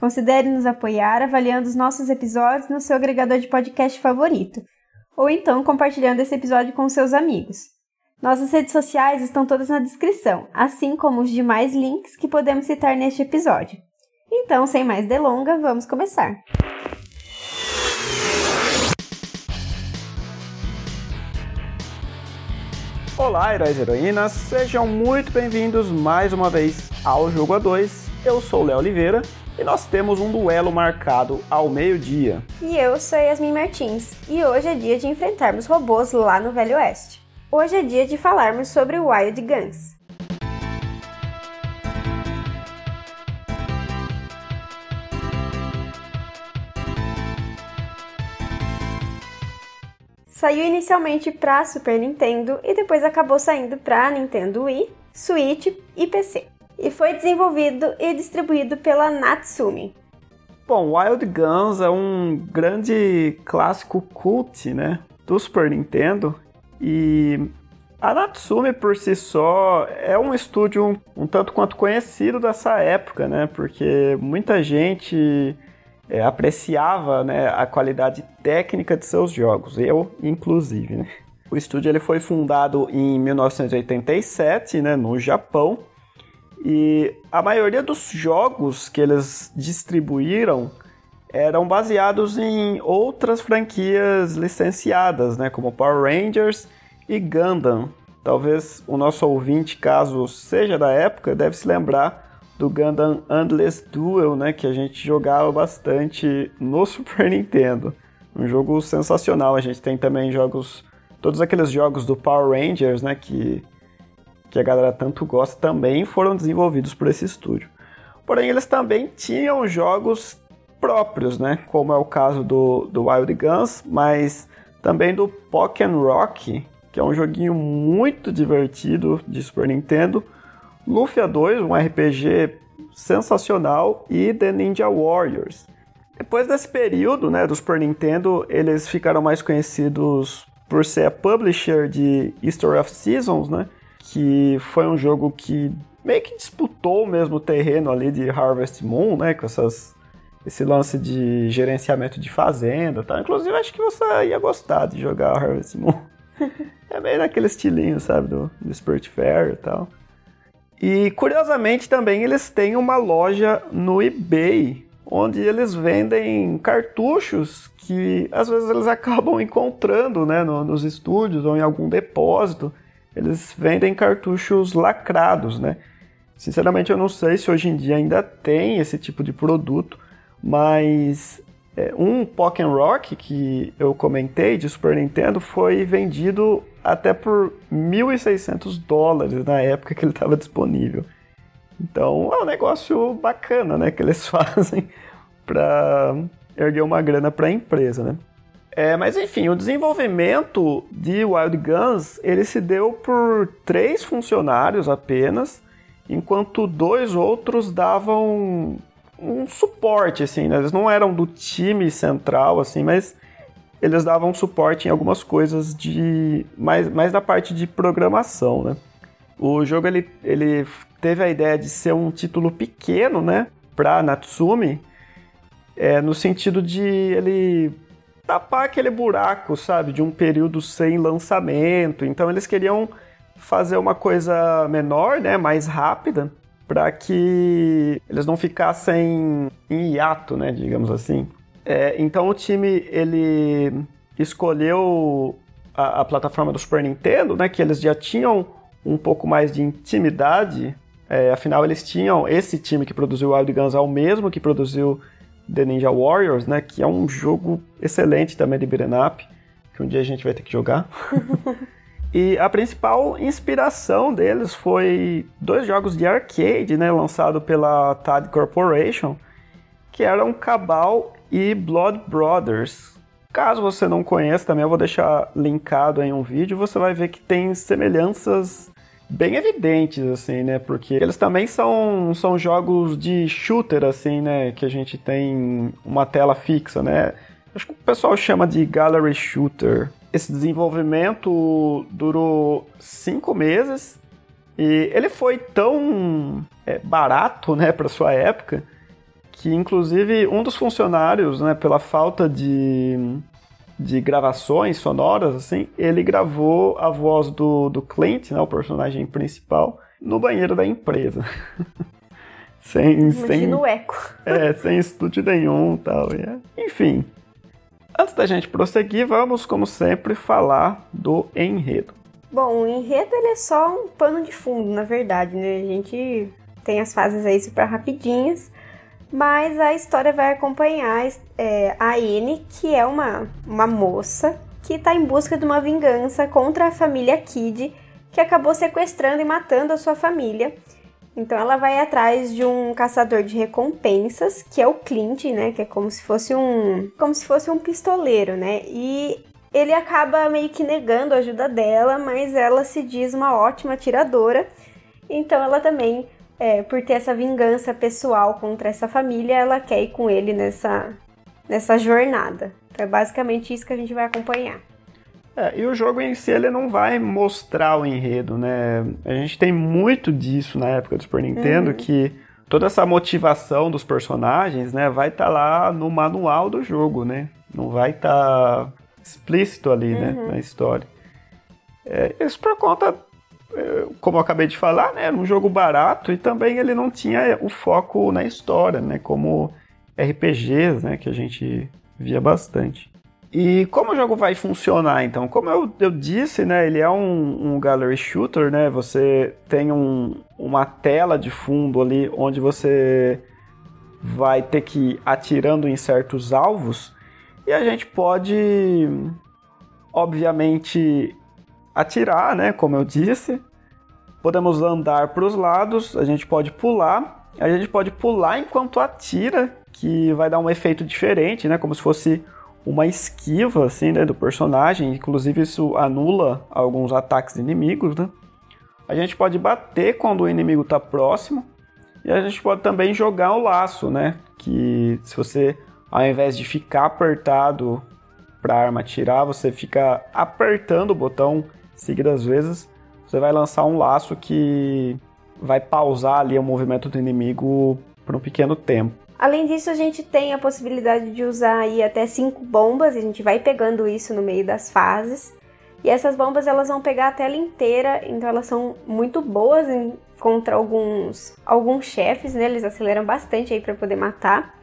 considere nos apoiar avaliando os nossos episódios no seu agregador de podcast favorito, ou então compartilhando esse episódio com seus amigos. Nossas redes sociais estão todas na descrição, assim como os demais links que podemos citar neste episódio. Então, sem mais delonga, vamos começar. Olá, heróis e heroínas, sejam muito bem-vindos mais uma vez ao Jogo A2. Eu sou Léo Oliveira e nós temos um duelo marcado ao meio-dia. E eu sou Yasmin Martins, e hoje é dia de enfrentarmos robôs lá no Velho Oeste. Hoje é dia de falarmos sobre Wild Guns. Saiu inicialmente para Super Nintendo e depois acabou saindo para Nintendo Wii, Switch e PC. E foi desenvolvido e distribuído pela Natsume. Bom, Wild Guns é um grande clássico cult, né, do Super Nintendo e a Natsume por si só é um estúdio um, um tanto quanto conhecido dessa época, né, porque muita gente é, apreciava né, a qualidade técnica de seus jogos, eu inclusive. Né? O estúdio ele foi fundado em 1987 né, no Japão e a maioria dos jogos que eles distribuíram eram baseados em outras franquias licenciadas, né, como Power Rangers e Gundam. Talvez o nosso ouvinte, caso seja da época, deve se lembrar do Gundam Endless Duel, né, que a gente jogava bastante no Super Nintendo. Um jogo sensacional. A gente tem também jogos, todos aqueles jogos do Power Rangers, né, que que a galera tanto gosta, também foram desenvolvidos por esse estúdio. Porém, eles também tinham jogos próprios, né, como é o caso do, do Wild Guns, mas também do Pokémon Rock, que é um joguinho muito divertido de Super Nintendo, Lufia 2, um RPG sensacional, e The Ninja Warriors. Depois desse período né, do Super Nintendo, eles ficaram mais conhecidos por ser a publisher de History of Seasons, né, que foi um jogo que meio que disputou o mesmo terreno ali de Harvest Moon, né, com essas, esse lance de gerenciamento de fazenda, tá? Inclusive acho que você ia gostar de jogar Harvest Moon. é meio naquele estilinho, sabe, do, do Spirit Fair e tal. E curiosamente também eles têm uma loja no eBay, onde eles vendem cartuchos que às vezes eles acabam encontrando né, no, nos estúdios ou em algum depósito. Eles vendem cartuchos lacrados, né? Sinceramente eu não sei se hoje em dia ainda tem esse tipo de produto, mas é, um Pokémon Rock que eu comentei de Super Nintendo foi vendido até por 1.600 dólares na época que ele estava disponível. Então é um negócio bacana, né, que eles fazem para erguer uma grana para a empresa, né? É, mas enfim, o desenvolvimento de Wild Guns ele se deu por três funcionários apenas, enquanto dois outros davam um suporte, assim, né? Eles não eram do time central, assim, mas eles davam suporte em algumas coisas de mais, mais da parte de programação, né? O jogo ele, ele teve a ideia de ser um título pequeno, né, para Natsume, é, no sentido de ele tapar aquele buraco, sabe, de um período sem lançamento. Então eles queriam fazer uma coisa menor, né, mais rápida, para que eles não ficassem em hiato, né, digamos assim. É, então o time ele escolheu a, a, plataforma do Super Nintendo, né, que eles já tinham um pouco mais de intimidade. É, afinal, eles tinham esse time que produziu Wild Guns é o mesmo que produziu The Ninja Warriors, né, que é um jogo excelente também de beat'em up, que um dia a gente vai ter que jogar. e a principal inspiração deles foi dois jogos de arcade, né, lançado pela TAD Corporation, que eram Cabal e Blood Brothers. Caso você não conheça, também eu vou deixar linkado em um vídeo, você vai ver que tem semelhanças bem evidentes, assim, né? Porque eles também são, são jogos de shooter, assim, né? Que a gente tem uma tela fixa, né? Acho que o pessoal chama de gallery shooter. Esse desenvolvimento durou cinco meses e ele foi tão é, barato, né, para sua época, que inclusive um dos funcionários, né, pela falta de, de gravações sonoras, assim, ele gravou a voz do, do Clint, né, o personagem principal, no banheiro da empresa. sem, Imagina sem, o eco. É, sem estúdio nenhum tal. É. Enfim, antes da gente prosseguir, vamos, como sempre, falar do enredo. Bom, o enredo ele é só um pano de fundo, na verdade, né? A gente tem as fases aí super rapidinhas, mas a história vai acompanhar é, a Anne, que é uma, uma moça que está em busca de uma vingança contra a família Kid, que acabou sequestrando e matando a sua família. Então ela vai atrás de um caçador de recompensas, que é o Clint, né, que é como se fosse um, como se fosse um pistoleiro, né? E ele acaba meio que negando a ajuda dela, mas ela se diz uma ótima atiradora. Então ela também é, por ter essa vingança pessoal contra essa família, ela quer ir com ele nessa, nessa jornada. Então é basicamente isso que a gente vai acompanhar. É, e o jogo em si ele não vai mostrar o enredo, né? A gente tem muito disso na época do Super Nintendo, uhum. que toda essa motivação dos personagens, né, vai estar tá lá no manual do jogo, né? Não vai estar tá explícito ali, né, uhum. né, na história. É, isso por conta como eu acabei de falar, né, era um jogo barato e também ele não tinha o foco na história, né, como RPGs, né, que a gente via bastante. E como o jogo vai funcionar, então? Como eu, eu disse, né, ele é um, um gallery shooter, né, você tem um, uma tela de fundo ali onde você vai ter que ir atirando em certos alvos e a gente pode, obviamente, atirar, né? Como eu disse. Podemos andar para os lados, a gente pode pular. A gente pode pular enquanto atira, que vai dar um efeito diferente, né? Como se fosse uma esquiva, assim, né? Do personagem. Inclusive, isso anula alguns ataques inimigos, né? A gente pode bater quando o inimigo está próximo. E a gente pode também jogar o laço, né? Que se você, ao invés de ficar apertado para a arma atirar, você fica apertando o botão seguidas vezes, você vai lançar um laço que vai pausar ali o movimento do inimigo por um pequeno tempo. Além disso, a gente tem a possibilidade de usar aí até cinco bombas, a gente vai pegando isso no meio das fases. E essas bombas elas vão pegar a tela inteira, então elas são muito boas em, contra alguns alguns chefes, né? Eles aceleram bastante aí para poder matar.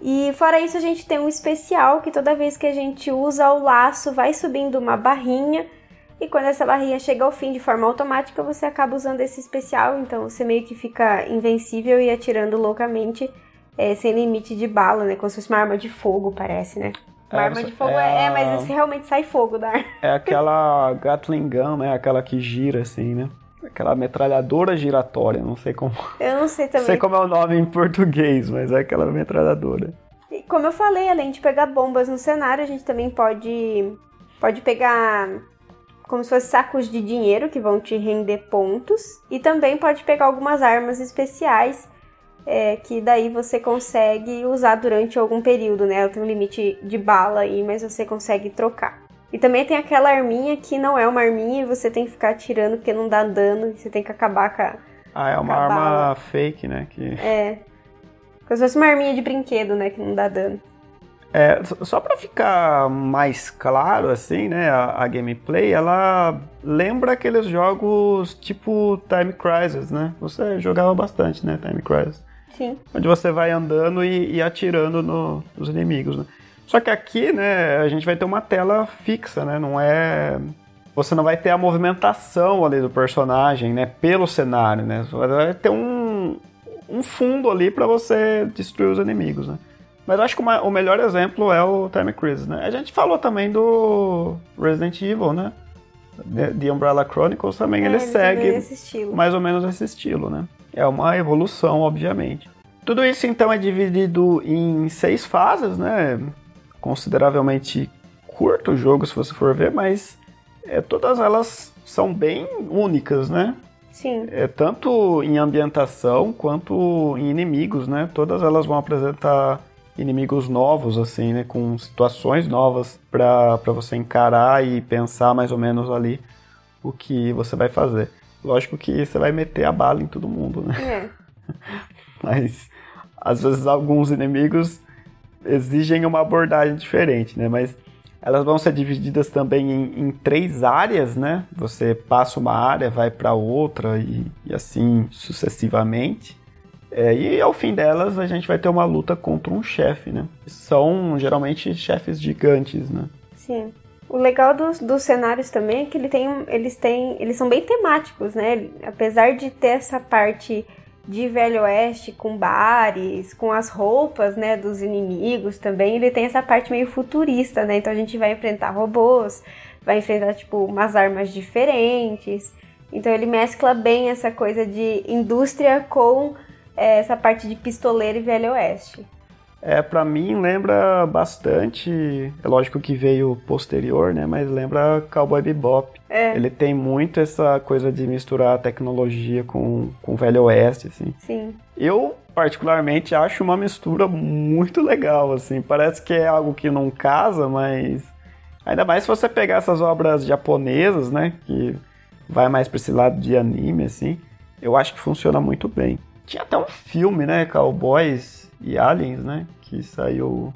E fora isso, a gente tem um especial que toda vez que a gente usa o laço, vai subindo uma barrinha e quando essa barrinha chega ao fim de forma automática, você acaba usando esse especial, então você meio que fica invencível e atirando loucamente é, sem limite de bala, né? Como se fosse uma arma de fogo, parece, né? Uma é, arma de fogo é, é, é, mas esse realmente sai fogo da arma. É aquela Gatling Gun, né? Aquela que gira assim, né? Aquela metralhadora giratória, não sei como. Eu não sei também. Não sei como é o nome em português, mas é aquela metralhadora. E como eu falei, além de pegar bombas no cenário, a gente também pode pode pegar como se fossem sacos de dinheiro que vão te render pontos. E também pode pegar algumas armas especiais é, que daí você consegue usar durante algum período, né? Ela tem um limite de bala aí, mas você consegue trocar. E também tem aquela arminha que não é uma arminha e você tem que ficar atirando porque não dá dano, você tem que acabar com a. Ah, é uma arma fake, né? Que... É. Como se fosse uma arminha de brinquedo, né? Que não dá dano. É, só para ficar mais claro, assim, né, a, a, gameplay, ela lembra aqueles jogos tipo Time Crisis, né? Você jogava bastante, né, Time Crisis. Sim. Onde você vai andando e, e atirando no, nos inimigos, né? Só que aqui, né, a gente vai ter uma tela fixa, né? Não é... Você não vai ter a movimentação ali do personagem, né, pelo cenário, né? Você vai ter um, um fundo ali para você destruir os inimigos, né? Mas eu acho que uma, o melhor exemplo é o Time Crisis, né? A gente falou também do Resident Evil, né? The Umbrella Chronicles também, é, ele segue mais ou menos esse estilo, né? É uma evolução, obviamente. Tudo isso então é dividido em seis fases, né? Consideravelmente curto o jogo, se você for ver, mas é, todas elas são bem únicas, né? Sim. É, tanto em ambientação quanto em inimigos, né? Todas elas vão apresentar inimigos novos, assim, né? Com situações novas para você encarar e pensar mais ou menos ali o que você vai fazer. Lógico que você vai meter a bala em todo mundo, né? É. Mas às vezes alguns inimigos exigem uma abordagem diferente, né? Mas elas vão ser divididas também em, em três áreas, né? Você passa uma área, vai para outra e, e, assim sucessivamente. É, e ao fim delas a gente vai ter uma luta contra um chefe, né? São geralmente chefes gigantes, né? Sim. O legal dos, dos cenários também é que ele tem, eles têm, eles são bem temáticos, né? Apesar de ter essa parte de Velho Oeste com bares, com as roupas, né, dos inimigos também, ele tem essa parte meio futurista, né? Então a gente vai enfrentar robôs, vai enfrentar tipo umas armas diferentes. Então ele mescla bem essa coisa de indústria com é, essa parte de pistoleiro e Velho Oeste. É, para mim lembra bastante, é lógico que veio posterior, né, mas lembra Cowboy Bebop. É. Ele tem muito essa coisa de misturar tecnologia com, com Velho Oeste, assim. Sim. Eu, particularmente, acho uma mistura muito legal, assim. Parece que é algo que não casa, mas... Ainda mais se você pegar essas obras japonesas, né, que vai mais pra esse lado de anime, assim. Eu acho que funciona muito bem. Tinha até um filme, né, Cowboys e Aliens, né? Que saiu.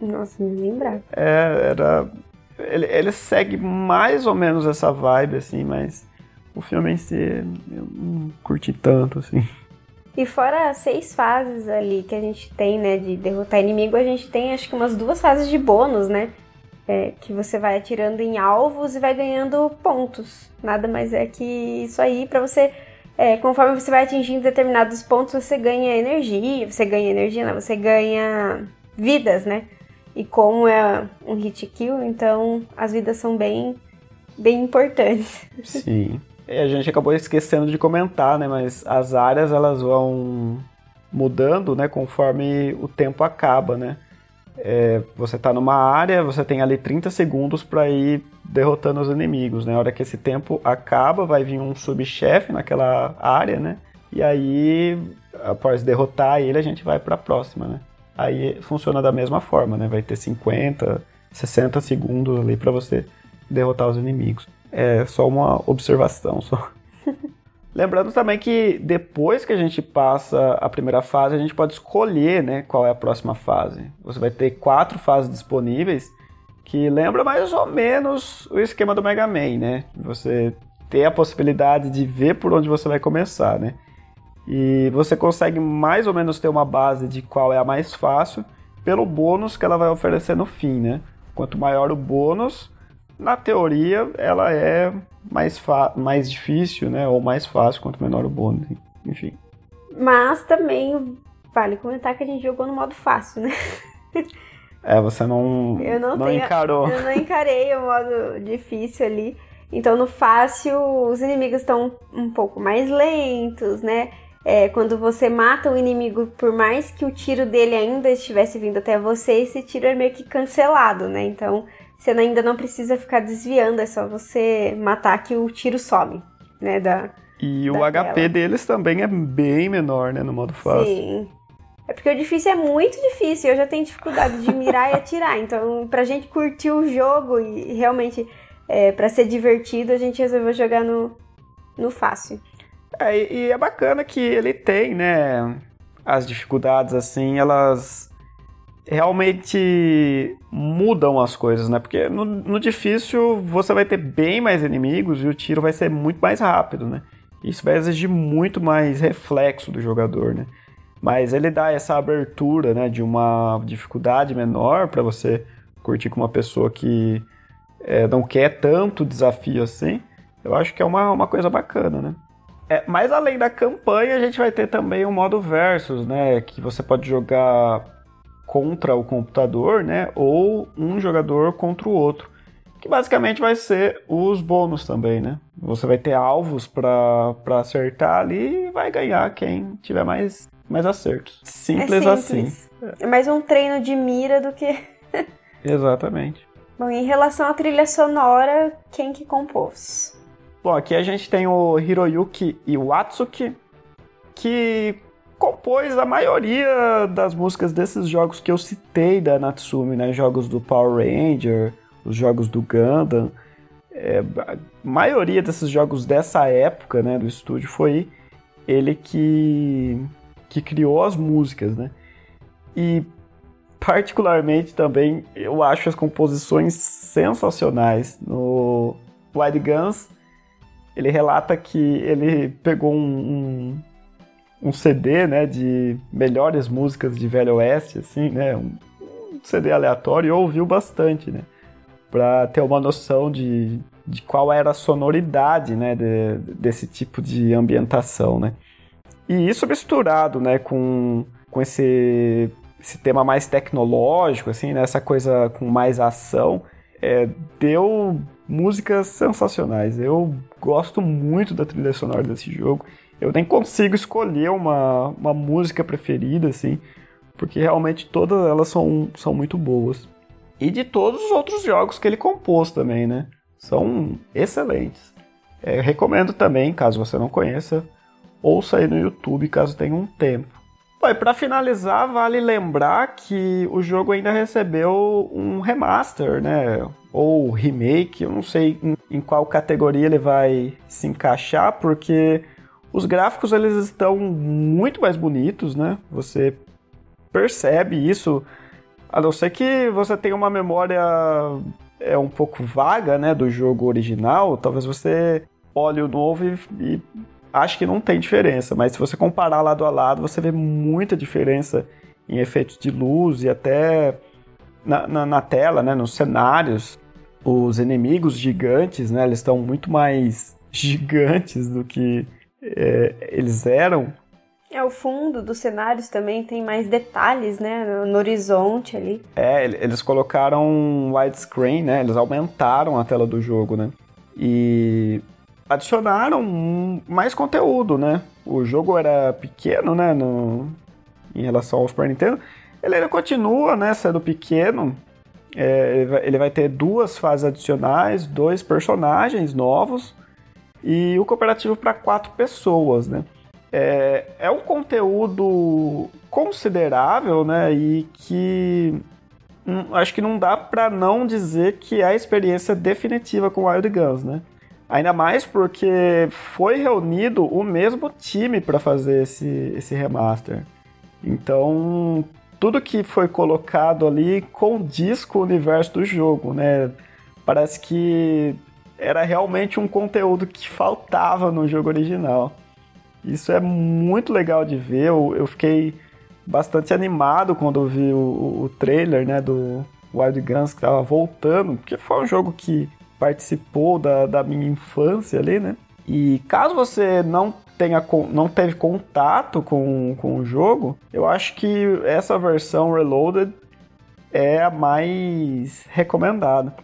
Nossa, me lembrar. É, era. Ele, ele segue mais ou menos essa vibe, assim, mas o filme em si eu não curti tanto, assim. E fora as seis fases ali que a gente tem, né, de derrotar inimigo, a gente tem acho que umas duas fases de bônus, né? É, que você vai atirando em alvos e vai ganhando pontos. Nada mais é que isso aí para você é, conforme você vai atingindo determinados pontos, você ganha energia, você ganha energia, não, você ganha vidas, né? E como é um hit kill, então as vidas são bem, bem importantes. Sim. E a gente acabou esquecendo de comentar, né? Mas as áreas elas vão mudando, né? Conforme o tempo acaba, né? É, você está numa área, você tem ali 30 segundos para ir derrotando os inimigos, né? Na hora que esse tempo acaba, vai vir um subchefe naquela área, né? E aí, após derrotar ele, a gente vai para a próxima, né? Aí funciona da mesma forma, né? Vai ter 50, 60 segundos ali para você derrotar os inimigos. É só uma observação, só. Lembrando também que depois que a gente passa a primeira fase, a gente pode escolher né, qual é a próxima fase. Você vai ter quatro fases disponíveis, que lembra mais ou menos o esquema do Mega Man, né? Você ter a possibilidade de ver por onde você vai começar, né? E você consegue mais ou menos ter uma base de qual é a mais fácil pelo bônus que ela vai oferecer no fim, né? Quanto maior o bônus, na teoria, ela é mais, mais difícil, né? Ou mais fácil, quanto menor o bônus, enfim. Mas também vale comentar que a gente jogou no modo fácil, né? É, você não, eu não, não tenho, encarou. Eu não encarei o modo difícil ali. Então no fácil os inimigos estão um pouco mais lentos, né? É, quando você mata o inimigo, por mais que o tiro dele ainda estivesse vindo até você, esse tiro é meio que cancelado, né? Então você ainda não precisa ficar desviando, é só você matar que o tiro some, né? Da, e o HP deles também é bem menor, né? No modo fácil. Sim. É porque o difícil é muito difícil, eu já tenho dificuldade de mirar e atirar. Então, pra gente curtir o jogo e realmente é, para ser divertido, a gente resolveu jogar no, no fácil. É, e é bacana que ele tem, né? As dificuldades, assim, elas realmente mudam as coisas, né? Porque no, no, difícil você vai ter bem mais inimigos e o tiro vai ser muito mais rápido, né? Isso vai exigir muito mais reflexo do jogador, né? Mas ele dá essa abertura, né, de uma dificuldade menor para você curtir com uma pessoa que é, não quer tanto desafio assim. Eu acho que é uma, uma coisa bacana, né? É, mas além da campanha, a gente vai ter também o modo versus, né? Que você pode jogar contra o computador, né? Ou um jogador contra o outro. Que basicamente vai ser os bônus também, né? Você vai ter alvos para acertar ali e vai ganhar quem tiver mais mais acertos. Simples, é simples. assim. É mais um treino de mira do que. Exatamente. Bom, em relação à trilha sonora, quem que compôs? Bom, aqui a gente tem o Hiroyuki Iwatsuki, que compôs a maioria das músicas desses jogos que eu citei da Natsume, né? Jogos do Power Ranger, os jogos do Gundam. É, a maioria desses jogos dessa época, né, do estúdio, foi ele que, que criou as músicas, né? E particularmente também eu acho as composições sensacionais. No Wide Guns, ele relata que ele pegou um, um, um, CD, né, de melhores músicas de Velho Oeste, assim, né, um, um CD aleatório e ouviu bastante, né, para ter uma noção de, de qual era a sonoridade, né, de, desse tipo de ambientação, né. E isso misturado, né, com, com esse esse tema mais tecnológico, assim, né? essa coisa com mais ação, é, deu músicas sensacionais. Eu gosto muito da trilha sonora desse jogo. Eu nem consigo escolher uma, uma música preferida, assim, porque realmente todas elas são, são muito boas. E de todos os outros jogos que ele compôs também, né? São excelentes. É, recomendo também, caso você não conheça, ouça aí no YouTube caso tenha um tempo. Bom, e para finalizar, vale lembrar que o jogo ainda recebeu um remaster, né? Ou remake, eu não sei em, em qual categoria ele vai se encaixar, porque os gráficos eles estão muito mais bonitos, né? Você percebe isso, a não ser que você tenha uma memória é um pouco vaga, né, do jogo original, talvez você olhe o novo e, e acho que não tem diferença, mas se você comparar lado a lado, você vê muita diferença em efeitos de luz e até na, na, na tela, né, nos cenários. Os inimigos gigantes, né, eles estão muito mais gigantes do que é, eles eram. É, o fundo dos cenários também tem mais detalhes, né, no, no horizonte ali. É, eles colocaram widescreen, né, eles aumentaram a tela do jogo, né. E adicionaram mais conteúdo, né? O jogo era pequeno, né, no, em relação ao Super Nintendo. Ele ainda continua, né, sendo pequeno. É, ele vai ter duas fases adicionais, dois personagens novos e o cooperativo para quatro pessoas, né? É, é um conteúdo considerável, né? E que hum, acho que não dá para não dizer que é a experiência definitiva com Wild Guns, né? Ainda mais porque foi reunido o mesmo time para fazer esse, esse remaster. Então, tudo que foi colocado ali condiz com o universo do jogo, né? Parece que era realmente um conteúdo que faltava no jogo original. Isso é muito legal de ver. Eu, eu fiquei bastante animado quando eu vi o, o trailer né, do Wild Guns que estava voltando, porque foi um jogo que participou da, da minha infância ali, né? E caso você não tenha não teve contato com, com o jogo, eu acho que essa versão Reloaded é a mais recomendada.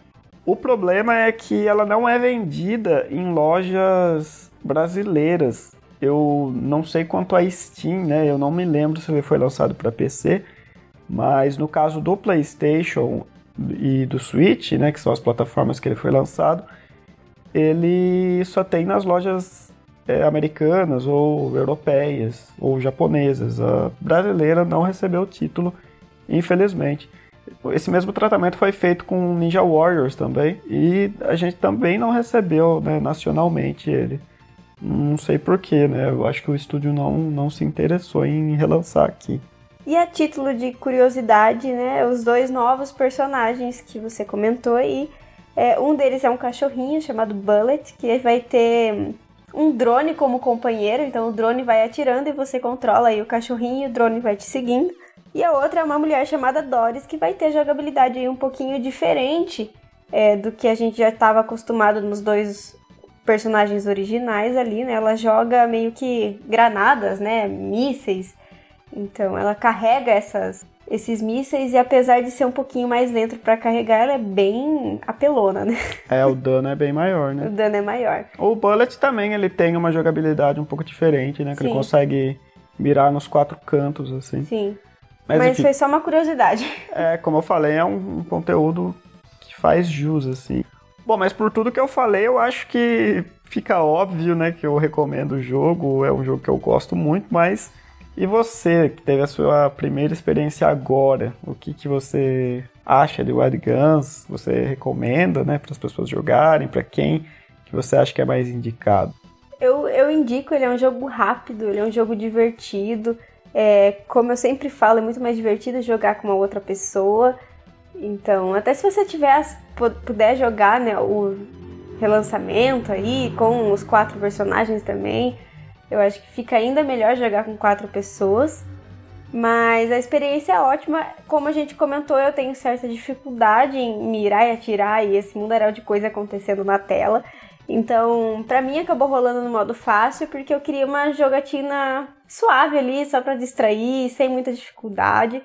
O problema é que ela não é vendida em lojas brasileiras. Eu não sei quanto a Steam, né? Eu não me lembro se ele foi lançado para PC, mas no caso do PlayStation, e do Switch, né, que são as plataformas que ele foi lançado, ele só tem nas lojas é, americanas ou europeias ou japonesas. A brasileira não recebeu o título, infelizmente. Esse mesmo tratamento foi feito com Ninja Warriors também e a gente também não recebeu né, nacionalmente ele. Não sei porquê, né? Eu acho que o estúdio não, não se interessou em relançar aqui. E a título de curiosidade, né, os dois novos personagens que você comentou aí, é, um deles é um cachorrinho chamado Bullet, que vai ter um drone como companheiro, então o drone vai atirando e você controla aí o cachorrinho, o drone vai te seguindo. E a outra é uma mulher chamada Doris, que vai ter jogabilidade aí um pouquinho diferente é, do que a gente já estava acostumado nos dois personagens originais ali, né? Ela joga meio que granadas, né? Mísseis então ela carrega essas, esses mísseis e apesar de ser um pouquinho mais lento para carregar, ela é bem apelona, né? É, o dano é bem maior, né? o dano é maior. O Bullet também, ele tem uma jogabilidade um pouco diferente, né? Que Sim. ele consegue mirar nos quatro cantos, assim. Sim. Mas, Mas foi só uma curiosidade. É, como eu falei, é um, um conteúdo que faz jus, assim. Bom, mas por tudo que eu falei, eu acho que fica óbvio, né, que eu recomendo o jogo, é um jogo que eu gosto muito, mas e você, que teve a sua primeira experiência agora, o que, que você acha de Wild Guns? Você recomenda, né, para as pessoas jogarem? Para quem que você acha que é mais indicado? Eu, eu indico, ele é um jogo rápido, ele é um jogo divertido. É, como eu sempre falo, é muito mais divertido jogar com uma outra pessoa. Então, até se você tiver, puder jogar né, o relançamento aí, com os quatro personagens também, eu acho que fica ainda melhor jogar com quatro pessoas. Mas a experiência é ótima. Como a gente comentou, eu tenho certa dificuldade em mirar e atirar e esse mundaréu de coisa acontecendo na tela. Então, para mim acabou rolando no modo fácil porque eu queria uma jogatina suave ali, só para distrair, sem muita dificuldade.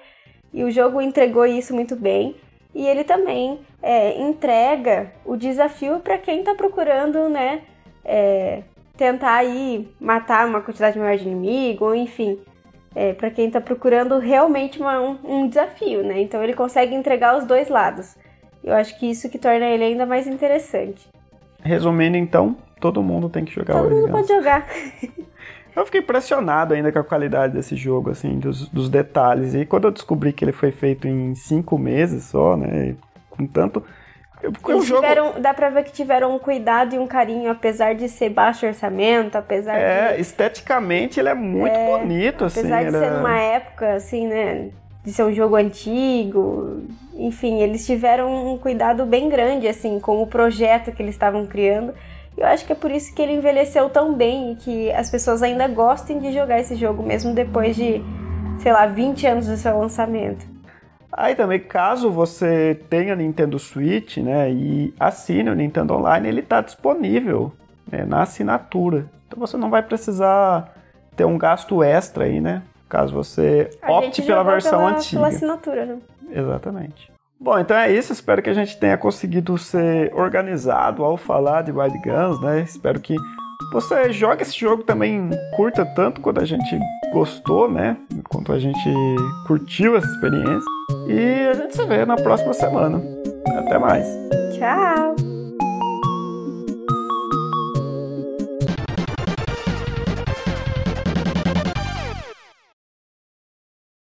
E o jogo entregou isso muito bem. E ele também é, entrega o desafio para quem está procurando, né, é, tentar aí matar uma quantidade maior de inimigo, ou enfim, é, para quem está procurando realmente uma, um, um, desafio, né? Então ele consegue entregar os dois lados. Eu acho que isso que torna ele ainda mais interessante. Resumindo, então, todo mundo tem que jogar Todo mundo pode jogar. Eu fiquei impressionado ainda com a qualidade desse jogo, assim, dos, dos, detalhes. E quando eu descobri que ele foi feito em cinco meses só, né? Com tanto. Eles jogo... tiveram, dá pra ver que tiveram um cuidado e um carinho, apesar de ser baixo orçamento, apesar é, de... esteticamente ele é muito é, bonito, apesar assim. Apesar de ser numa época, assim, né, de ser um jogo antigo, enfim, eles tiveram um cuidado bem grande, assim, com o projeto que eles estavam criando. Eu acho que é por isso que ele envelheceu tão bem e que as pessoas ainda gostem de jogar esse jogo, mesmo depois de, sei lá, 20 anos do seu lançamento. Aí também, caso você tenha Nintendo Switch, né, e assine o Nintendo Online, ele está disponível né, na assinatura. Então você não vai precisar ter um gasto extra aí, né? Caso você opte pela versão pela, antiga. Pela assinatura, né? Exatamente. Bom, então é isso. Espero que a gente tenha conseguido ser organizado ao falar de Wild Guns, né? Espero que você jogue esse jogo também, curta tanto quanto a gente gostou, né? Quanto a gente curtiu essa experiência. E a gente se vê na próxima semana. Até mais. Tchau!